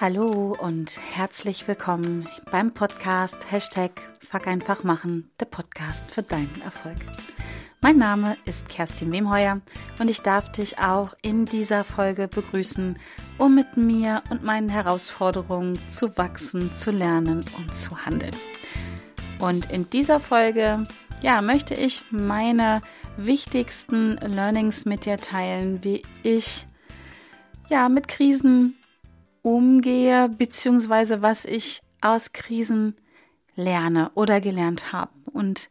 Hallo und herzlich willkommen beim Podcast Hashtag Fuck einfach machen, der Podcast für deinen Erfolg. Mein Name ist Kerstin Wemheuer und ich darf dich auch in dieser Folge begrüßen, um mit mir und meinen Herausforderungen zu wachsen, zu lernen und zu handeln. Und in dieser Folge, ja, möchte ich meine wichtigsten Learnings mit dir teilen, wie ich ja mit Krisen umgehe, beziehungsweise was ich aus Krisen lerne oder gelernt habe. Und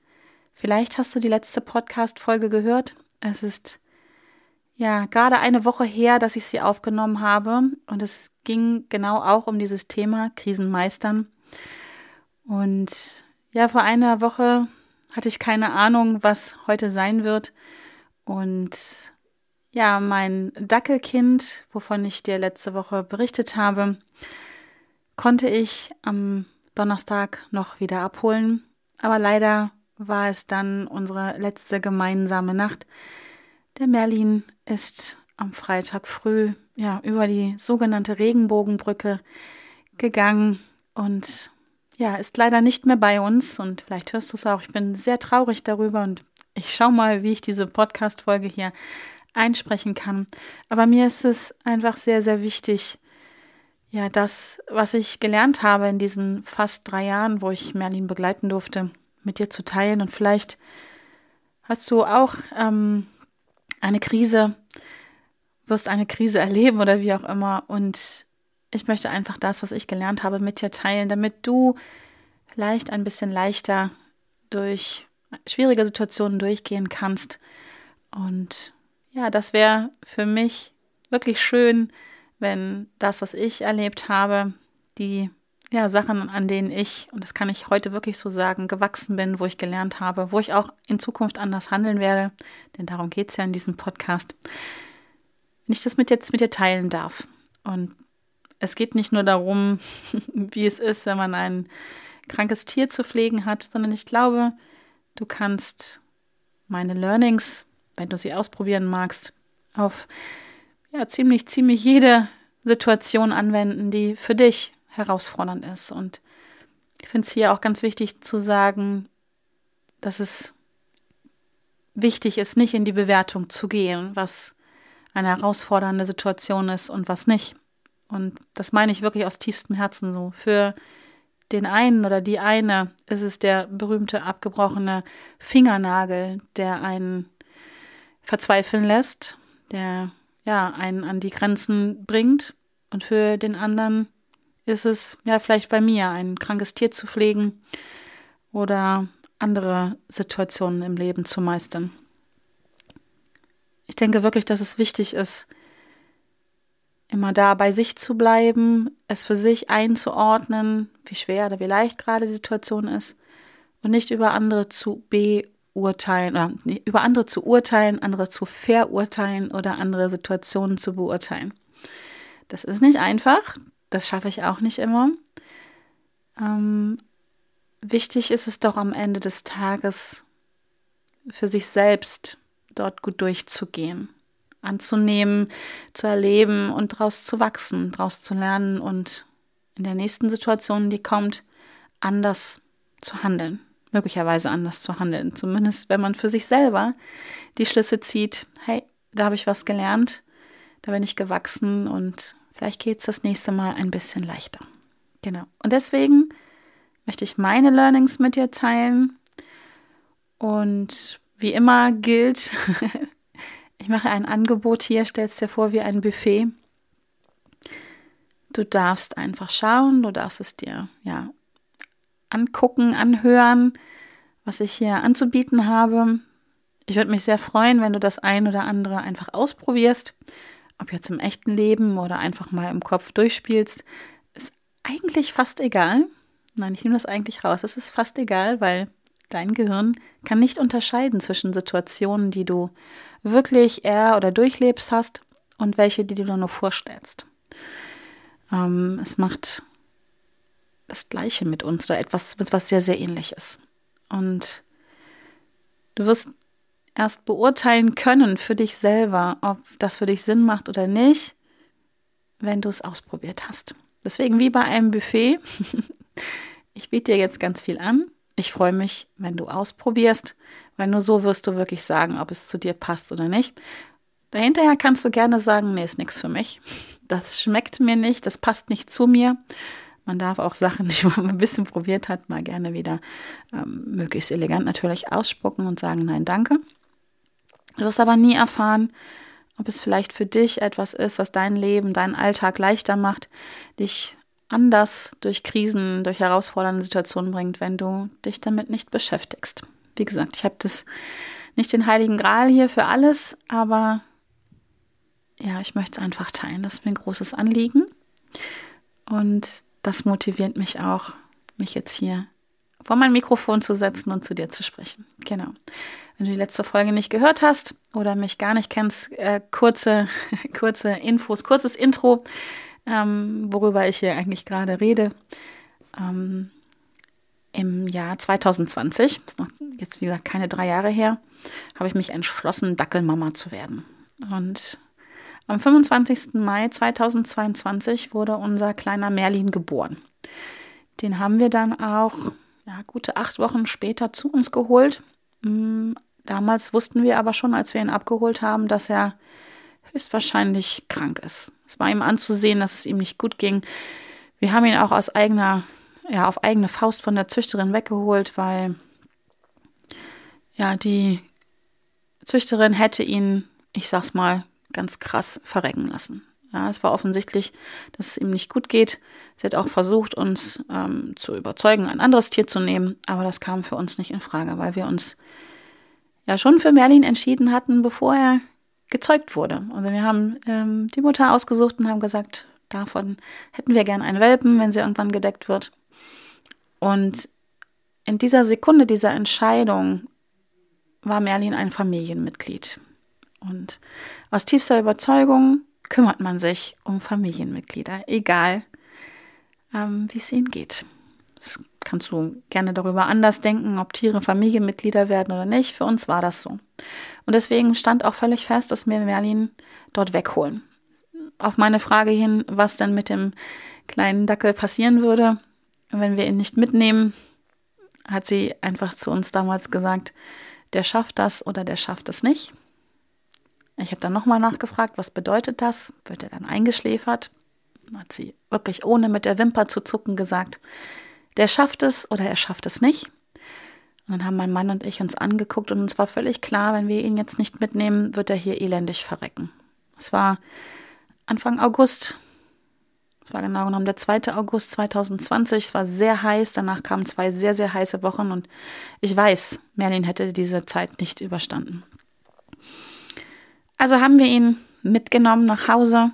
vielleicht hast du die letzte Podcast-Folge gehört. Es ist ja gerade eine Woche her, dass ich sie aufgenommen habe. Und es ging genau auch um dieses Thema Krisen meistern. Und ja, vor einer Woche hatte ich keine Ahnung, was heute sein wird. Und ja, mein Dackelkind, wovon ich dir letzte Woche berichtet habe, konnte ich am Donnerstag noch wieder abholen. Aber leider war es dann unsere letzte gemeinsame Nacht. Der Merlin ist am Freitag früh ja über die sogenannte Regenbogenbrücke gegangen und ja, ist leider nicht mehr bei uns und vielleicht hörst du es auch. Ich bin sehr traurig darüber und ich schaue mal, wie ich diese Podcast Folge hier einsprechen kann. Aber mir ist es einfach sehr, sehr wichtig, ja, das, was ich gelernt habe in diesen fast drei Jahren, wo ich Merlin begleiten durfte, mit dir zu teilen. Und vielleicht hast du auch ähm, eine Krise, wirst eine Krise erleben oder wie auch immer. Und ich möchte einfach das, was ich gelernt habe, mit dir teilen, damit du vielleicht ein bisschen leichter durch schwierige Situationen durchgehen kannst und ja, das wäre für mich wirklich schön, wenn das, was ich erlebt habe, die ja, Sachen, an denen ich, und das kann ich heute wirklich so sagen, gewachsen bin, wo ich gelernt habe, wo ich auch in Zukunft anders handeln werde, denn darum geht es ja in diesem Podcast, wenn ich das mit jetzt mit dir teilen darf. Und es geht nicht nur darum, wie es ist, wenn man ein krankes Tier zu pflegen hat, sondern ich glaube, du kannst meine Learnings wenn du sie ausprobieren magst, auf ja, ziemlich, ziemlich jede Situation anwenden, die für dich herausfordernd ist. Und ich finde es hier auch ganz wichtig zu sagen, dass es wichtig ist, nicht in die Bewertung zu gehen, was eine herausfordernde Situation ist und was nicht. Und das meine ich wirklich aus tiefstem Herzen so. Für den einen oder die eine ist es der berühmte abgebrochene Fingernagel, der einen verzweifeln lässt, der ja einen an die Grenzen bringt. Und für den anderen ist es ja vielleicht bei mir, ein krankes Tier zu pflegen oder andere Situationen im Leben zu meistern. Ich denke wirklich, dass es wichtig ist, immer da bei sich zu bleiben, es für sich einzuordnen, wie schwer oder wie leicht gerade die Situation ist und nicht über andere zu be- urteilen oder über andere zu urteilen, andere zu verurteilen oder andere Situationen zu beurteilen. Das ist nicht einfach, das schaffe ich auch nicht immer. Ähm, wichtig ist es doch am Ende des Tages für sich selbst dort gut durchzugehen, anzunehmen, zu erleben und daraus zu wachsen, daraus zu lernen und in der nächsten Situation, die kommt, anders zu handeln möglicherweise anders zu handeln. Zumindest wenn man für sich selber die Schlüsse zieht, hey, da habe ich was gelernt, da bin ich gewachsen und vielleicht geht es das nächste Mal ein bisschen leichter. Genau. Und deswegen möchte ich meine Learnings mit dir teilen. Und wie immer gilt, ich mache ein Angebot hier, stellst dir vor wie ein Buffet. Du darfst einfach schauen, du darfst es dir ja angucken, anhören, was ich hier anzubieten habe. Ich würde mich sehr freuen, wenn du das ein oder andere einfach ausprobierst. Ob jetzt im echten Leben oder einfach mal im Kopf durchspielst, ist eigentlich fast egal. Nein, ich nehme das eigentlich raus. Es ist fast egal, weil dein Gehirn kann nicht unterscheiden zwischen Situationen, die du wirklich er oder durchlebst hast und welche, die du nur vorstellst. Ähm, es macht das Gleiche mit uns oder etwas, was sehr, sehr ähnlich ist. Und du wirst erst beurteilen können für dich selber, ob das für dich Sinn macht oder nicht, wenn du es ausprobiert hast. Deswegen wie bei einem Buffet. ich biete dir jetzt ganz viel an. Ich freue mich, wenn du ausprobierst, weil nur so wirst du wirklich sagen, ob es zu dir passt oder nicht. Dahinterher kannst du gerne sagen, nee, ist nichts für mich. Das schmeckt mir nicht, das passt nicht zu mir. Man darf auch Sachen, die man ein bisschen probiert hat, mal gerne wieder ähm, möglichst elegant natürlich ausspucken und sagen, nein, danke. Du wirst aber nie erfahren, ob es vielleicht für dich etwas ist, was dein Leben, deinen Alltag leichter macht, dich anders durch Krisen, durch herausfordernde Situationen bringt, wenn du dich damit nicht beschäftigst. Wie gesagt, ich habe das nicht den heiligen Gral hier für alles, aber ja, ich möchte es einfach teilen. Das ist mir ein großes Anliegen. Und das motiviert mich auch, mich jetzt hier vor mein Mikrofon zu setzen und zu dir zu sprechen. Genau. Wenn du die letzte Folge nicht gehört hast oder mich gar nicht kennst, äh, kurze, kurze Infos, kurzes Intro, ähm, worüber ich hier eigentlich gerade rede. Ähm, Im Jahr 2020, ist noch jetzt wie gesagt keine drei Jahre her, habe ich mich entschlossen, Dackelmama zu werden. Und am 25. Mai 2022 wurde unser kleiner Merlin geboren. Den haben wir dann auch ja, gute acht Wochen später zu uns geholt. Mm, damals wussten wir aber schon, als wir ihn abgeholt haben, dass er höchstwahrscheinlich krank ist. Es war ihm anzusehen, dass es ihm nicht gut ging. Wir haben ihn auch aus eigener, ja, auf eigene Faust von der Züchterin weggeholt, weil ja, die Züchterin hätte ihn, ich sag's mal, ganz krass verrecken lassen. Ja, es war offensichtlich, dass es ihm nicht gut geht. Sie hat auch versucht, uns ähm, zu überzeugen, ein anderes Tier zu nehmen, aber das kam für uns nicht in Frage, weil wir uns ja schon für Merlin entschieden hatten, bevor er gezeugt wurde. Also wir haben ähm, die Mutter ausgesucht und haben gesagt, davon hätten wir gern einen Welpen, wenn sie irgendwann gedeckt wird. Und in dieser Sekunde dieser Entscheidung war Merlin ein Familienmitglied. Und aus tiefster Überzeugung kümmert man sich um Familienmitglieder, egal ähm, wie es ihnen geht. Das kannst du gerne darüber anders denken, ob Tiere Familienmitglieder werden oder nicht. Für uns war das so. Und deswegen stand auch völlig fest, dass wir Merlin dort wegholen. Auf meine Frage hin, was denn mit dem kleinen Dackel passieren würde, wenn wir ihn nicht mitnehmen, hat sie einfach zu uns damals gesagt, der schafft das oder der schafft es nicht. Ich habe dann nochmal nachgefragt, was bedeutet das? Wird er dann eingeschläfert? Hat sie wirklich ohne mit der Wimper zu zucken gesagt, der schafft es oder er schafft es nicht. Und dann haben mein Mann und ich uns angeguckt und uns war völlig klar, wenn wir ihn jetzt nicht mitnehmen, wird er hier elendig verrecken. Es war Anfang August, es war genau genommen der 2. August 2020. Es war sehr heiß, danach kamen zwei sehr, sehr heiße Wochen und ich weiß, Merlin hätte diese Zeit nicht überstanden. Also haben wir ihn mitgenommen nach Hause.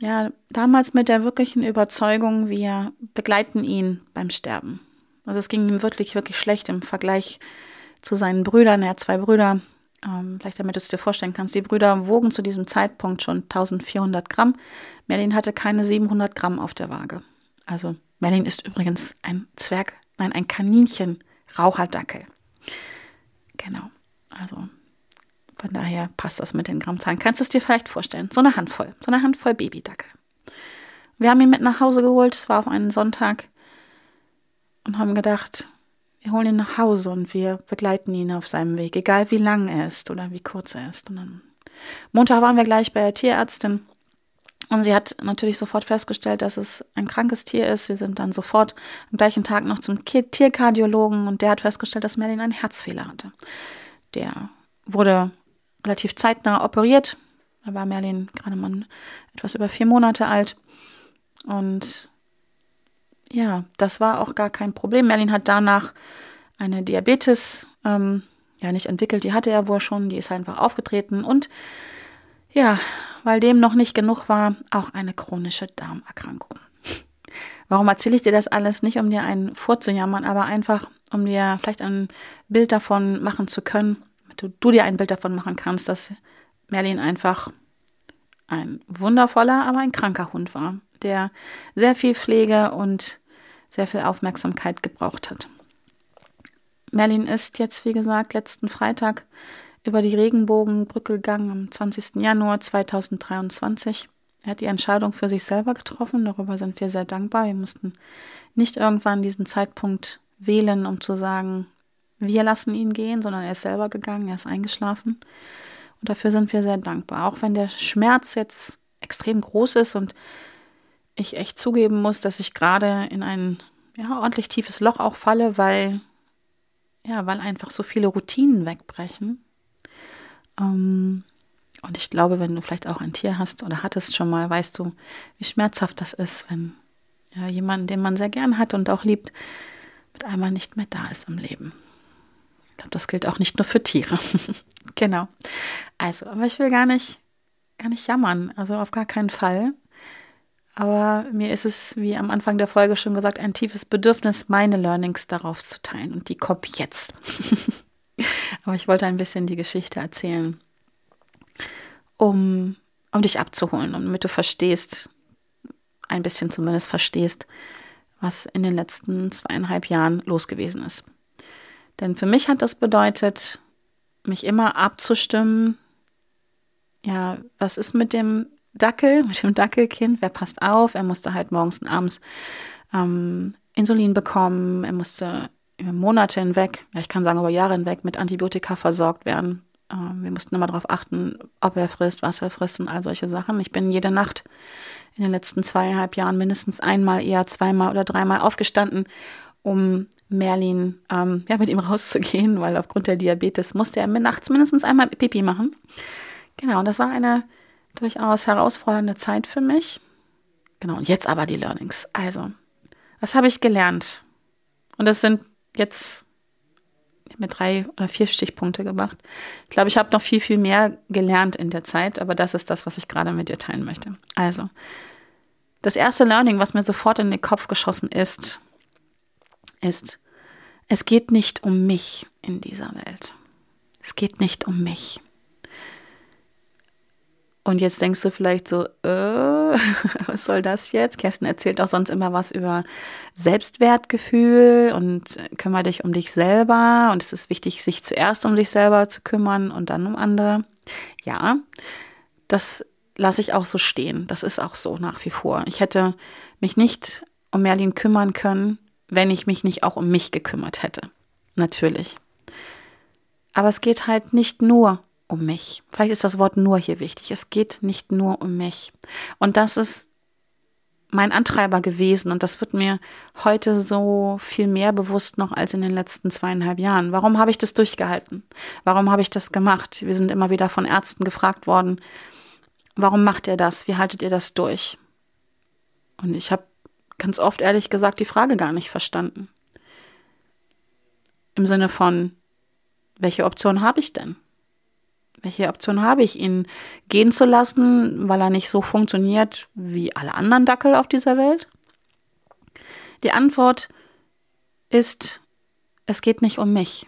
Ja, damals mit der wirklichen Überzeugung, wir begleiten ihn beim Sterben. Also es ging ihm wirklich, wirklich schlecht im Vergleich zu seinen Brüdern. Er hat zwei Brüder. Ähm, vielleicht damit du es dir vorstellen kannst. Die Brüder wogen zu diesem Zeitpunkt schon 1400 Gramm. Merlin hatte keine 700 Gramm auf der Waage. Also Merlin ist übrigens ein Zwerg, nein, ein Kaninchen, Raucherdackel. Genau. Also von daher passt das mit den Grammzahlen. Kannst du es dir vielleicht vorstellen? So eine Handvoll, so eine Handvoll Babydackel. Wir haben ihn mit nach Hause geholt, es war auf einen Sonntag und haben gedacht, wir holen ihn nach Hause und wir begleiten ihn auf seinem Weg, egal wie lang er ist oder wie kurz er ist. Und dann Montag waren wir gleich bei der Tierärztin und sie hat natürlich sofort festgestellt, dass es ein krankes Tier ist. Wir sind dann sofort am gleichen Tag noch zum Tierkardiologen und der hat festgestellt, dass Merlin einen Herzfehler hatte. Der wurde relativ zeitnah operiert. Da war Merlin gerade mal etwas über vier Monate alt. Und ja, das war auch gar kein Problem. Merlin hat danach eine Diabetes ähm, ja nicht entwickelt, die hatte er wohl schon, die ist einfach aufgetreten und ja, weil dem noch nicht genug war, auch eine chronische Darmerkrankung. Warum erzähle ich dir das alles? Nicht, um dir einen vorzujammern, aber einfach, um dir vielleicht ein Bild davon machen zu können, du, du dir ein Bild davon machen kannst, dass Merlin einfach ein wundervoller, aber ein kranker Hund war, der sehr viel Pflege und sehr viel Aufmerksamkeit gebraucht hat. Merlin ist jetzt, wie gesagt, letzten Freitag über die Regenbogenbrücke gegangen am 20. Januar 2023. Er hat die Entscheidung für sich selber getroffen, darüber sind wir sehr dankbar. Wir mussten nicht irgendwann diesen Zeitpunkt wählen, um zu sagen, wir lassen ihn gehen, sondern er ist selber gegangen, er ist eingeschlafen. Und dafür sind wir sehr dankbar. Auch wenn der Schmerz jetzt extrem groß ist und ich echt zugeben muss, dass ich gerade in ein ja, ordentlich tiefes Loch auch falle, weil, ja, weil einfach so viele Routinen wegbrechen. Ähm, und ich glaube, wenn du vielleicht auch ein Tier hast oder hattest schon mal, weißt du, wie schmerzhaft das ist, wenn ja, jemand, den man sehr gern hat und auch liebt, mit einmal nicht mehr da ist im Leben. Glaube, das gilt auch nicht nur für Tiere. genau. Also, aber ich will gar nicht, gar nicht jammern. Also auf gar keinen Fall. Aber mir ist es, wie am Anfang der Folge schon gesagt, ein tiefes Bedürfnis, meine Learnings darauf zu teilen. Und die kommt jetzt. aber ich wollte ein bisschen die Geschichte erzählen, um, um dich abzuholen und damit du verstehst, ein bisschen zumindest verstehst, was in den letzten zweieinhalb Jahren los gewesen ist. Denn für mich hat das bedeutet, mich immer abzustimmen, ja, was ist mit dem Dackel, mit dem Dackelkind, wer passt auf? Er musste halt morgens und abends ähm, Insulin bekommen, er musste über Monate hinweg, ja, ich kann sagen über Jahre hinweg, mit Antibiotika versorgt werden. Ähm, wir mussten immer darauf achten, ob er frisst, was er frisst und all solche Sachen. Ich bin jede Nacht in den letzten zweieinhalb Jahren mindestens einmal, eher zweimal oder dreimal aufgestanden, um Merlin ähm, ja, mit ihm rauszugehen, weil aufgrund der Diabetes musste er nachts mindestens einmal Pipi machen. Genau, und das war eine durchaus herausfordernde Zeit für mich. Genau, und jetzt aber die Learnings. Also, was habe ich gelernt? Und das sind jetzt mit drei oder vier Stichpunkte gemacht. Ich glaube, ich habe noch viel, viel mehr gelernt in der Zeit, aber das ist das, was ich gerade mit dir teilen möchte. Also, das erste Learning, was mir sofort in den Kopf geschossen ist, ist, es geht nicht um mich in dieser Welt. Es geht nicht um mich. Und jetzt denkst du vielleicht so, äh, was soll das jetzt? Kerstin erzählt auch sonst immer was über Selbstwertgefühl und kümmere dich um dich selber. Und es ist wichtig, sich zuerst um sich selber zu kümmern und dann um andere. Ja, das lasse ich auch so stehen. Das ist auch so nach wie vor. Ich hätte mich nicht um Merlin kümmern können, wenn ich mich nicht auch um mich gekümmert hätte. Natürlich. Aber es geht halt nicht nur um mich. Vielleicht ist das Wort nur hier wichtig. Es geht nicht nur um mich. Und das ist mein Antreiber gewesen und das wird mir heute so viel mehr bewusst noch als in den letzten zweieinhalb Jahren. Warum habe ich das durchgehalten? Warum habe ich das gemacht? Wir sind immer wieder von Ärzten gefragt worden, warum macht ihr das? Wie haltet ihr das durch? Und ich habe ganz oft ehrlich gesagt die Frage gar nicht verstanden. Im Sinne von, welche Option habe ich denn? Welche Option habe ich, ihn gehen zu lassen, weil er nicht so funktioniert wie alle anderen Dackel auf dieser Welt? Die Antwort ist, es geht nicht um mich.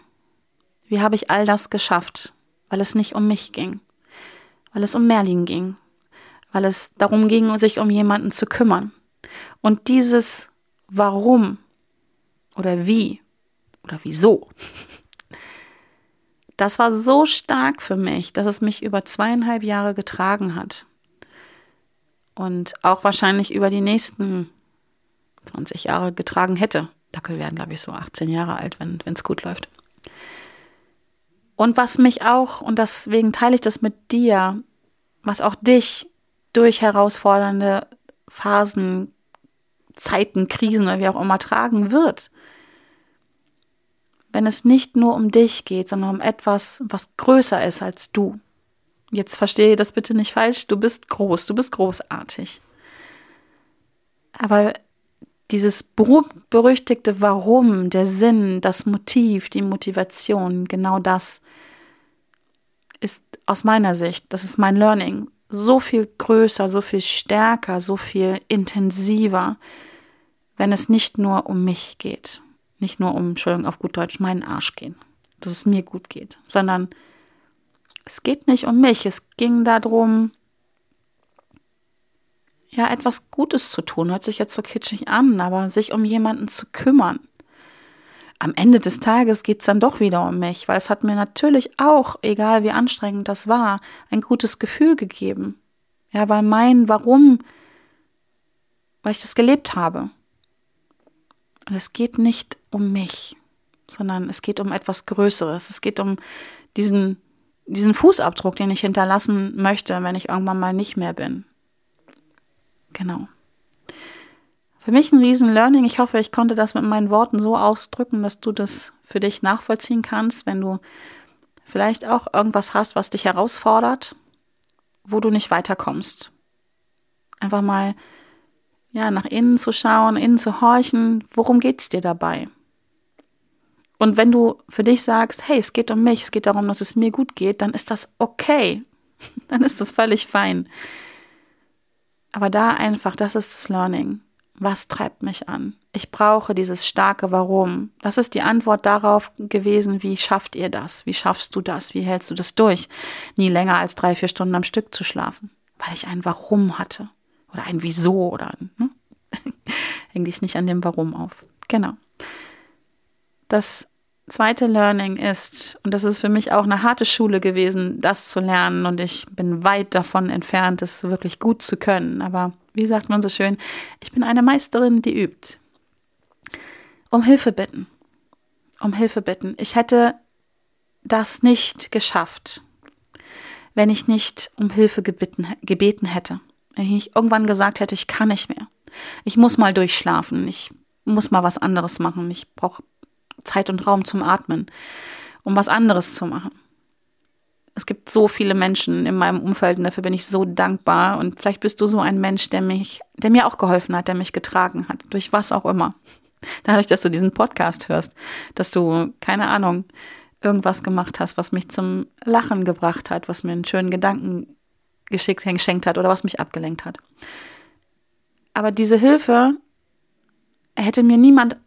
Wie habe ich all das geschafft? Weil es nicht um mich ging, weil es um Merlin ging, weil es darum ging, sich um jemanden zu kümmern. Und dieses Warum oder wie oder wieso das war so stark für mich, dass es mich über zweieinhalb Jahre getragen hat. Und auch wahrscheinlich über die nächsten 20 Jahre getragen hätte. Dackel werden, glaube ich, so 18 Jahre alt, wenn es gut läuft. Und was mich auch, und deswegen teile ich das mit dir, was auch dich durch herausfordernde Phasen, Zeiten, Krisen oder wie auch immer tragen wird wenn es nicht nur um dich geht, sondern um etwas, was größer ist als du. Jetzt verstehe das bitte nicht falsch, du bist groß, du bist großartig. Aber dieses berüchtigte Warum, der Sinn, das Motiv, die Motivation, genau das ist aus meiner Sicht, das ist mein Learning, so viel größer, so viel stärker, so viel intensiver, wenn es nicht nur um mich geht nicht nur um, Entschuldigung, auf gut Deutsch, meinen Arsch gehen, dass es mir gut geht, sondern es geht nicht um mich, es ging darum, ja, etwas Gutes zu tun. Hört sich jetzt so kitschig an, aber sich um jemanden zu kümmern. Am Ende des Tages geht es dann doch wieder um mich, weil es hat mir natürlich auch, egal wie anstrengend das war, ein gutes Gefühl gegeben. Ja, weil mein Warum, weil ich das gelebt habe. Und es geht nicht um mich, sondern es geht um etwas Größeres. Es geht um diesen, diesen Fußabdruck, den ich hinterlassen möchte, wenn ich irgendwann mal nicht mehr bin. Genau. Für mich ein riesen Learning. Ich hoffe, ich konnte das mit meinen Worten so ausdrücken, dass du das für dich nachvollziehen kannst, wenn du vielleicht auch irgendwas hast, was dich herausfordert, wo du nicht weiterkommst. Einfach mal ja, nach innen zu schauen, innen zu horchen, worum geht es dir dabei? Und wenn du für dich sagst, hey, es geht um mich, es geht darum, dass es mir gut geht, dann ist das okay. dann ist das völlig fein. Aber da einfach, das ist das Learning. Was treibt mich an? Ich brauche dieses starke Warum. Das ist die Antwort darauf gewesen, wie schafft ihr das? Wie schaffst du das? Wie hältst du das durch? Nie länger als drei, vier Stunden am Stück zu schlafen, weil ich ein Warum hatte. Oder ein Wieso oder ne? hänge ich nicht an dem Warum auf. Genau. Das zweite Learning ist, und das ist für mich auch eine harte Schule gewesen, das zu lernen. Und ich bin weit davon entfernt, es wirklich gut zu können. Aber wie sagt man so schön, ich bin eine Meisterin, die übt. Um Hilfe bitten. Um Hilfe bitten. Ich hätte das nicht geschafft, wenn ich nicht um Hilfe gebeten, gebeten hätte. Wenn ich nicht irgendwann gesagt hätte, ich kann nicht mehr. Ich muss mal durchschlafen. Ich muss mal was anderes machen. Ich brauche Zeit und Raum zum Atmen, um was anderes zu machen es gibt so viele Menschen in meinem Umfeld und dafür bin ich so dankbar. Und vielleicht bist du so ein Mensch, der mich, der mir auch geholfen hat, der mich getragen hat, durch was auch immer. Dadurch, dass du diesen Podcast hörst, dass du, keine Ahnung, irgendwas gemacht hast, was mich zum Lachen gebracht hat, was mir einen schönen Gedanken geschickt, geschenkt hat oder was mich abgelenkt hat. Aber diese Hilfe hätte mir niemand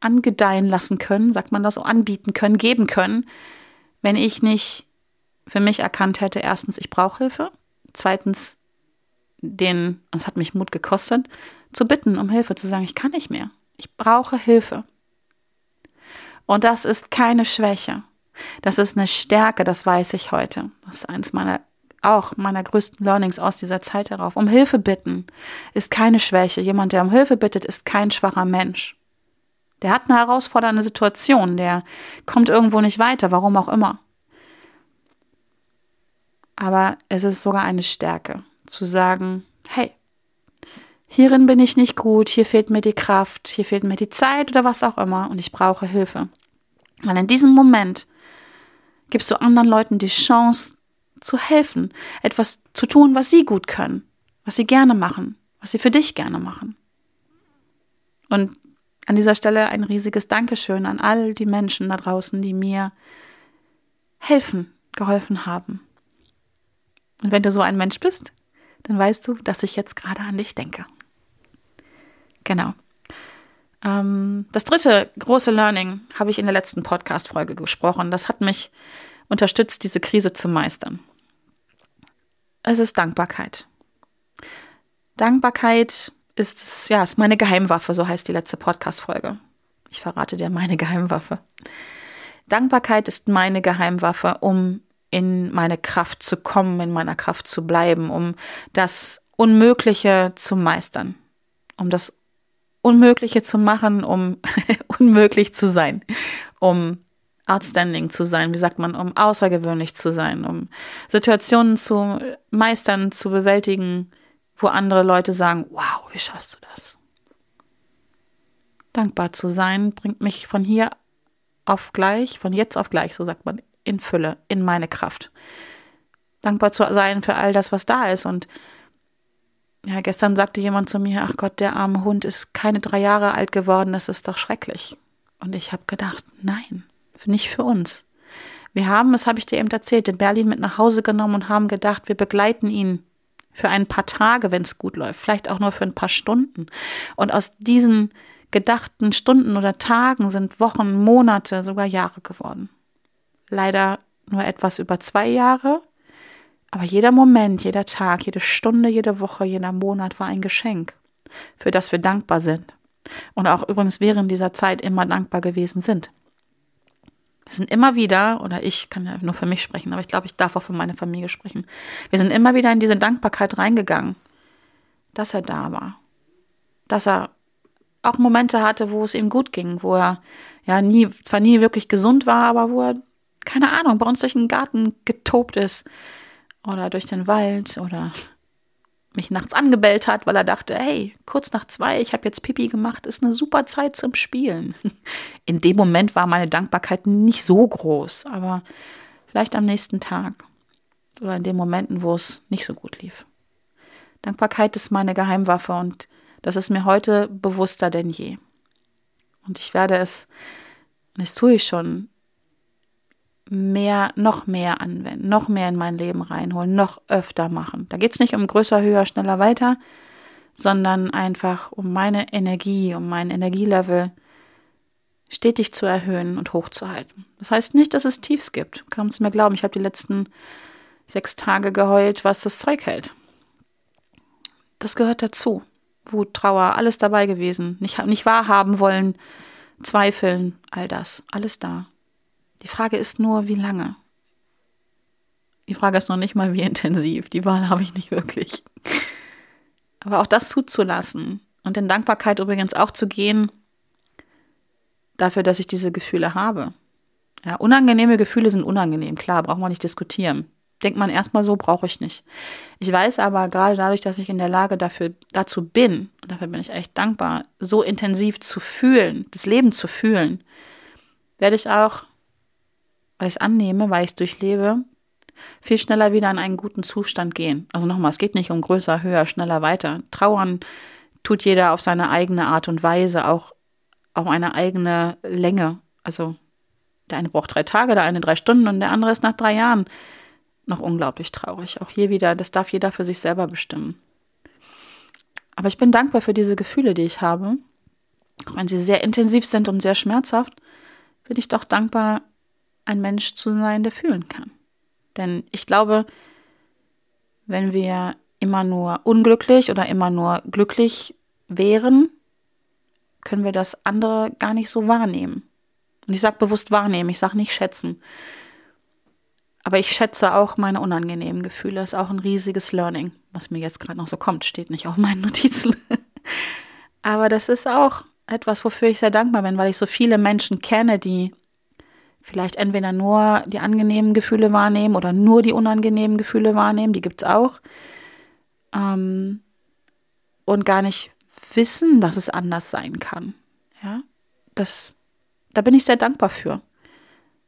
angedeihen lassen können, sagt man das so, anbieten können, geben können, wenn ich nicht für mich erkannt hätte, erstens, ich brauche Hilfe, zweitens, den, es hat mich Mut gekostet, zu bitten um Hilfe, zu sagen, ich kann nicht mehr, ich brauche Hilfe. Und das ist keine Schwäche. Das ist eine Stärke, das weiß ich heute. Das ist eines meiner, auch meiner größten Learnings aus dieser Zeit herauf. Um Hilfe bitten ist keine Schwäche. Jemand, der um Hilfe bittet, ist kein schwacher Mensch. Der hat eine herausfordernde Situation, der kommt irgendwo nicht weiter, warum auch immer. Aber es ist sogar eine Stärke, zu sagen, hey, hierin bin ich nicht gut, hier fehlt mir die Kraft, hier fehlt mir die Zeit oder was auch immer und ich brauche Hilfe. Weil in diesem Moment gibst du anderen Leuten die Chance zu helfen, etwas zu tun, was sie gut können, was sie gerne machen, was sie für dich gerne machen. Und an dieser Stelle ein riesiges Dankeschön an all die Menschen da draußen, die mir helfen, geholfen haben. Und wenn du so ein Mensch bist, dann weißt du, dass ich jetzt gerade an dich denke. Genau. Ähm, das dritte große Learning habe ich in der letzten Podcast-Folge gesprochen. Das hat mich unterstützt, diese Krise zu meistern. Es ist Dankbarkeit. Dankbarkeit ist, ja, ist meine Geheimwaffe, so heißt die letzte Podcast-Folge. Ich verrate dir meine Geheimwaffe. Dankbarkeit ist meine Geheimwaffe, um in meine Kraft zu kommen, in meiner Kraft zu bleiben, um das Unmögliche zu meistern, um das Unmögliche zu machen, um unmöglich zu sein, um outstanding zu sein, wie sagt man, um außergewöhnlich zu sein, um Situationen zu meistern, zu bewältigen, wo andere Leute sagen, wow, wie schaffst du das? Dankbar zu sein bringt mich von hier auf gleich, von jetzt auf gleich, so sagt man, in Fülle, in meine Kraft. Dankbar zu sein für all das, was da ist. Und ja, gestern sagte jemand zu mir, ach Gott, der arme Hund ist keine drei Jahre alt geworden, das ist doch schrecklich. Und ich habe gedacht, nein, nicht für uns. Wir haben, das habe ich dir eben erzählt, in Berlin mit nach Hause genommen und haben gedacht, wir begleiten ihn für ein paar Tage, wenn es gut läuft, vielleicht auch nur für ein paar Stunden. Und aus diesen gedachten Stunden oder Tagen sind Wochen, Monate, sogar Jahre geworden leider nur etwas über zwei Jahre. Aber jeder Moment, jeder Tag, jede Stunde, jede Woche, jeder Monat war ein Geschenk, für das wir dankbar sind. Und auch übrigens während dieser Zeit immer dankbar gewesen sind. Es sind immer wieder, oder ich kann ja nur für mich sprechen, aber ich glaube, ich darf auch für meine Familie sprechen. Wir sind immer wieder in diese Dankbarkeit reingegangen, dass er da war. Dass er auch Momente hatte, wo es ihm gut ging, wo er ja nie, zwar nie wirklich gesund war, aber wo er, keine Ahnung, bei uns durch den Garten getobt ist oder durch den Wald oder mich nachts angebellt hat, weil er dachte, hey, kurz nach zwei, ich habe jetzt Pipi gemacht, ist eine super Zeit zum Spielen. In dem Moment war meine Dankbarkeit nicht so groß, aber vielleicht am nächsten Tag oder in den Momenten, wo es nicht so gut lief. Dankbarkeit ist meine Geheimwaffe und das ist mir heute bewusster denn je. Und ich werde es, und das tue ich schon, mehr, noch mehr anwenden, noch mehr in mein Leben reinholen, noch öfter machen. Da geht es nicht um größer, höher, schneller, weiter, sondern einfach um meine Energie, um mein Energielevel stetig zu erhöhen und hochzuhalten. Das heißt nicht, dass es Tiefs gibt. Kannst du mir glauben, ich habe die letzten sechs Tage geheult, was das Zeug hält. Das gehört dazu. Wut, Trauer, alles dabei gewesen. Nicht, nicht wahrhaben wollen, zweifeln, all das, alles da. Die Frage ist nur, wie lange? Die Frage ist noch nicht mal, wie intensiv. Die Wahl habe ich nicht wirklich. Aber auch das zuzulassen und in Dankbarkeit übrigens auch zu gehen dafür, dass ich diese Gefühle habe. Ja, unangenehme Gefühle sind unangenehm, klar, brauchen wir nicht diskutieren. Denkt man erstmal so, brauche ich nicht. Ich weiß aber gerade dadurch, dass ich in der Lage dafür, dazu bin, und dafür bin ich echt dankbar, so intensiv zu fühlen, das Leben zu fühlen, werde ich auch weil ich es annehme, weil ich es durchlebe, viel schneller wieder in einen guten Zustand gehen. Also nochmal, es geht nicht um größer, höher, schneller, weiter. Trauern tut jeder auf seine eigene Art und Weise, auch auf eine eigene Länge. Also der eine braucht drei Tage, der eine drei Stunden und der andere ist nach drei Jahren noch unglaublich traurig. Auch hier wieder, das darf jeder für sich selber bestimmen. Aber ich bin dankbar für diese Gefühle, die ich habe. Auch wenn sie sehr intensiv sind und sehr schmerzhaft, bin ich doch dankbar, ein Mensch zu sein, der fühlen kann. Denn ich glaube, wenn wir immer nur unglücklich oder immer nur glücklich wären, können wir das andere gar nicht so wahrnehmen. Und ich sage bewusst wahrnehmen, ich sage nicht schätzen. Aber ich schätze auch meine unangenehmen Gefühle. Das ist auch ein riesiges Learning, was mir jetzt gerade noch so kommt. Steht nicht auf meinen Notizen. Aber das ist auch etwas, wofür ich sehr dankbar bin, weil ich so viele Menschen kenne, die vielleicht entweder nur die angenehmen Gefühle wahrnehmen oder nur die unangenehmen Gefühle wahrnehmen, die gibt es auch. Ähm, und gar nicht wissen, dass es anders sein kann. Ja, das, da bin ich sehr dankbar für,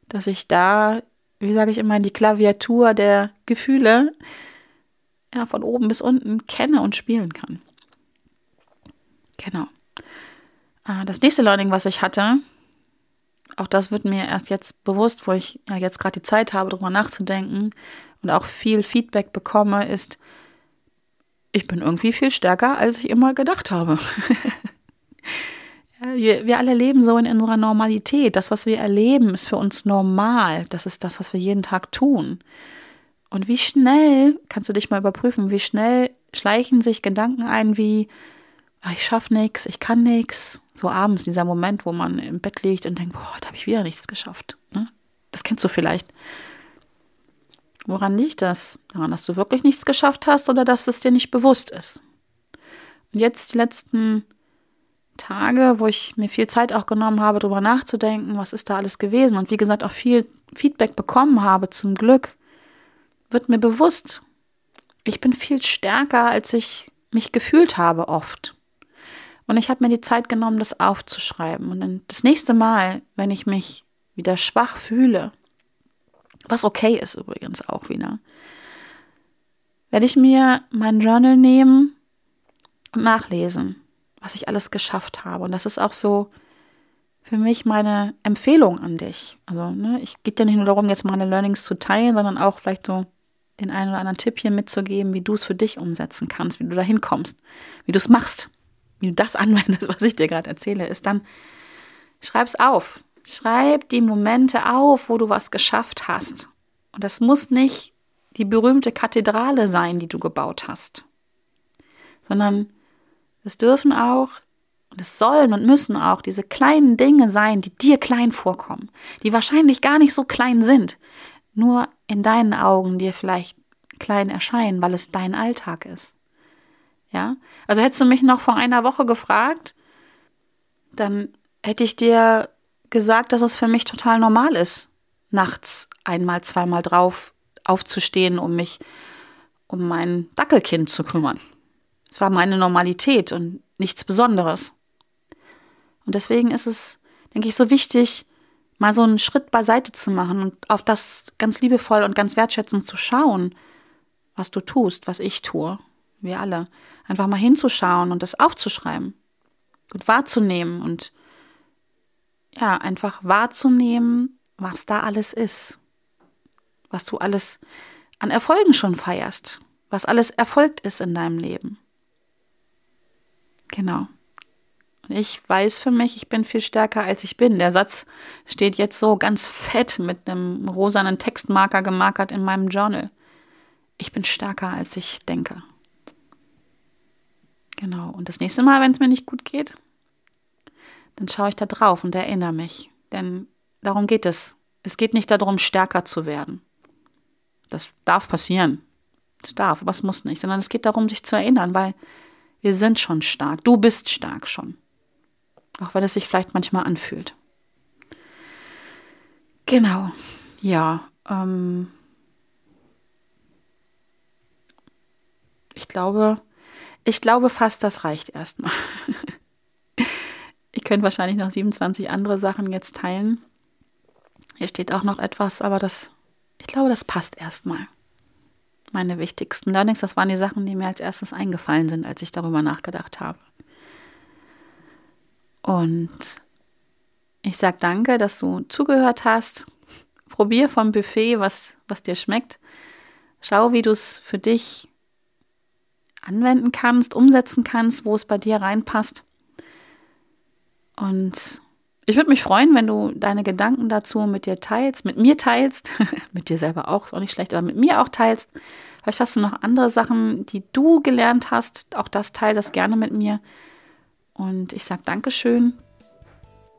dass ich da, wie sage ich immer, die Klaviatur der Gefühle ja, von oben bis unten kenne und spielen kann. Genau. Ah, das nächste Learning, was ich hatte, auch das wird mir erst jetzt bewusst, wo ich ja jetzt gerade die Zeit habe, darüber nachzudenken und auch viel Feedback bekomme, ist, ich bin irgendwie viel stärker, als ich immer gedacht habe. wir, wir alle leben so in unserer Normalität. Das, was wir erleben, ist für uns normal. Das ist das, was wir jeden Tag tun. Und wie schnell, kannst du dich mal überprüfen, wie schnell schleichen sich Gedanken ein wie, ich schaffe nichts, ich kann nichts, so abends, dieser Moment, wo man im Bett liegt und denkt, boah, da habe ich wieder nichts geschafft. Ne? Das kennst du vielleicht. Woran liegt das? Daran, dass du wirklich nichts geschafft hast oder dass es dir nicht bewusst ist? Und jetzt die letzten Tage, wo ich mir viel Zeit auch genommen habe, darüber nachzudenken, was ist da alles gewesen und wie gesagt auch viel Feedback bekommen habe, zum Glück, wird mir bewusst, ich bin viel stärker, als ich mich gefühlt habe oft. Und ich habe mir die Zeit genommen, das aufzuschreiben. Und dann das nächste Mal, wenn ich mich wieder schwach fühle, was okay ist übrigens auch wieder, werde ich mir mein Journal nehmen und nachlesen, was ich alles geschafft habe. Und das ist auch so für mich meine Empfehlung an dich. Also, ne, ich geht ja nicht nur darum, jetzt meine Learnings zu teilen, sondern auch vielleicht so den einen oder anderen Tipp hier mitzugeben, wie du es für dich umsetzen kannst, wie du da hinkommst, wie du es machst wie du das anwendest, was ich dir gerade erzähle, ist dann, schreib's auf. Schreib die Momente auf, wo du was geschafft hast. Und das muss nicht die berühmte Kathedrale sein, die du gebaut hast, sondern es dürfen auch, Und es sollen und müssen auch diese kleinen Dinge sein, die dir klein vorkommen, die wahrscheinlich gar nicht so klein sind, nur in deinen Augen dir vielleicht klein erscheinen, weil es dein Alltag ist. Ja? Also hättest du mich noch vor einer Woche gefragt, dann hätte ich dir gesagt, dass es für mich total normal ist, nachts einmal, zweimal drauf aufzustehen, um mich um mein Dackelkind zu kümmern. Es war meine Normalität und nichts Besonderes. Und deswegen ist es, denke ich, so wichtig, mal so einen Schritt beiseite zu machen und auf das ganz liebevoll und ganz wertschätzend zu schauen, was du tust, was ich tue, wir alle. Einfach mal hinzuschauen und das aufzuschreiben und wahrzunehmen und ja, einfach wahrzunehmen, was da alles ist, was du alles an Erfolgen schon feierst, was alles erfolgt ist in deinem Leben. Genau. Und ich weiß für mich, ich bin viel stärker als ich bin. Der Satz steht jetzt so ganz fett mit einem rosanen Textmarker gemarkert in meinem Journal. Ich bin stärker als ich denke. Genau. Und das nächste Mal, wenn es mir nicht gut geht, dann schaue ich da drauf und erinnere mich. Denn darum geht es. Es geht nicht darum, stärker zu werden. Das darf passieren. Das darf, aber es muss nicht. Sondern es geht darum, sich zu erinnern, weil wir sind schon stark. Du bist stark schon. Auch wenn es sich vielleicht manchmal anfühlt. Genau. Ja. Ähm ich glaube, ich glaube fast, das reicht erstmal. Ich könnte wahrscheinlich noch 27 andere Sachen jetzt teilen. Hier steht auch noch etwas, aber das, ich glaube, das passt erstmal. Meine wichtigsten Learnings, das waren die Sachen, die mir als erstes eingefallen sind, als ich darüber nachgedacht habe. Und ich sage danke, dass du zugehört hast. Probier vom Buffet, was, was dir schmeckt. Schau, wie du es für dich anwenden kannst, umsetzen kannst, wo es bei dir reinpasst. Und ich würde mich freuen, wenn du deine Gedanken dazu mit dir teilst, mit mir teilst, mit dir selber auch, ist auch nicht schlecht, aber mit mir auch teilst. Vielleicht hast du noch andere Sachen, die du gelernt hast. Auch das teile das gerne mit mir. Und ich sage Dankeschön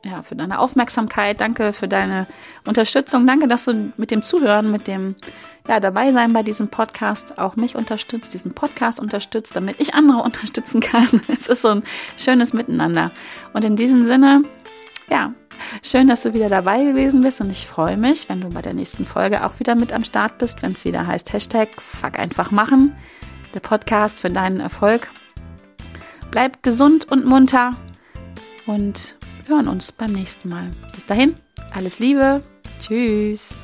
ja, für deine Aufmerksamkeit. Danke für deine Unterstützung. Danke, dass du mit dem Zuhören, mit dem ja, dabei sein bei diesem Podcast auch mich unterstützt, diesen Podcast unterstützt, damit ich andere unterstützen kann. Es ist so ein schönes Miteinander. Und in diesem Sinne, ja, schön, dass du wieder dabei gewesen bist und ich freue mich, wenn du bei der nächsten Folge auch wieder mit am Start bist, wenn es wieder heißt Hashtag Fuck einfach machen, der Podcast für deinen Erfolg. Bleib gesund und munter und wir hören uns beim nächsten Mal. Bis dahin, alles Liebe. Tschüss.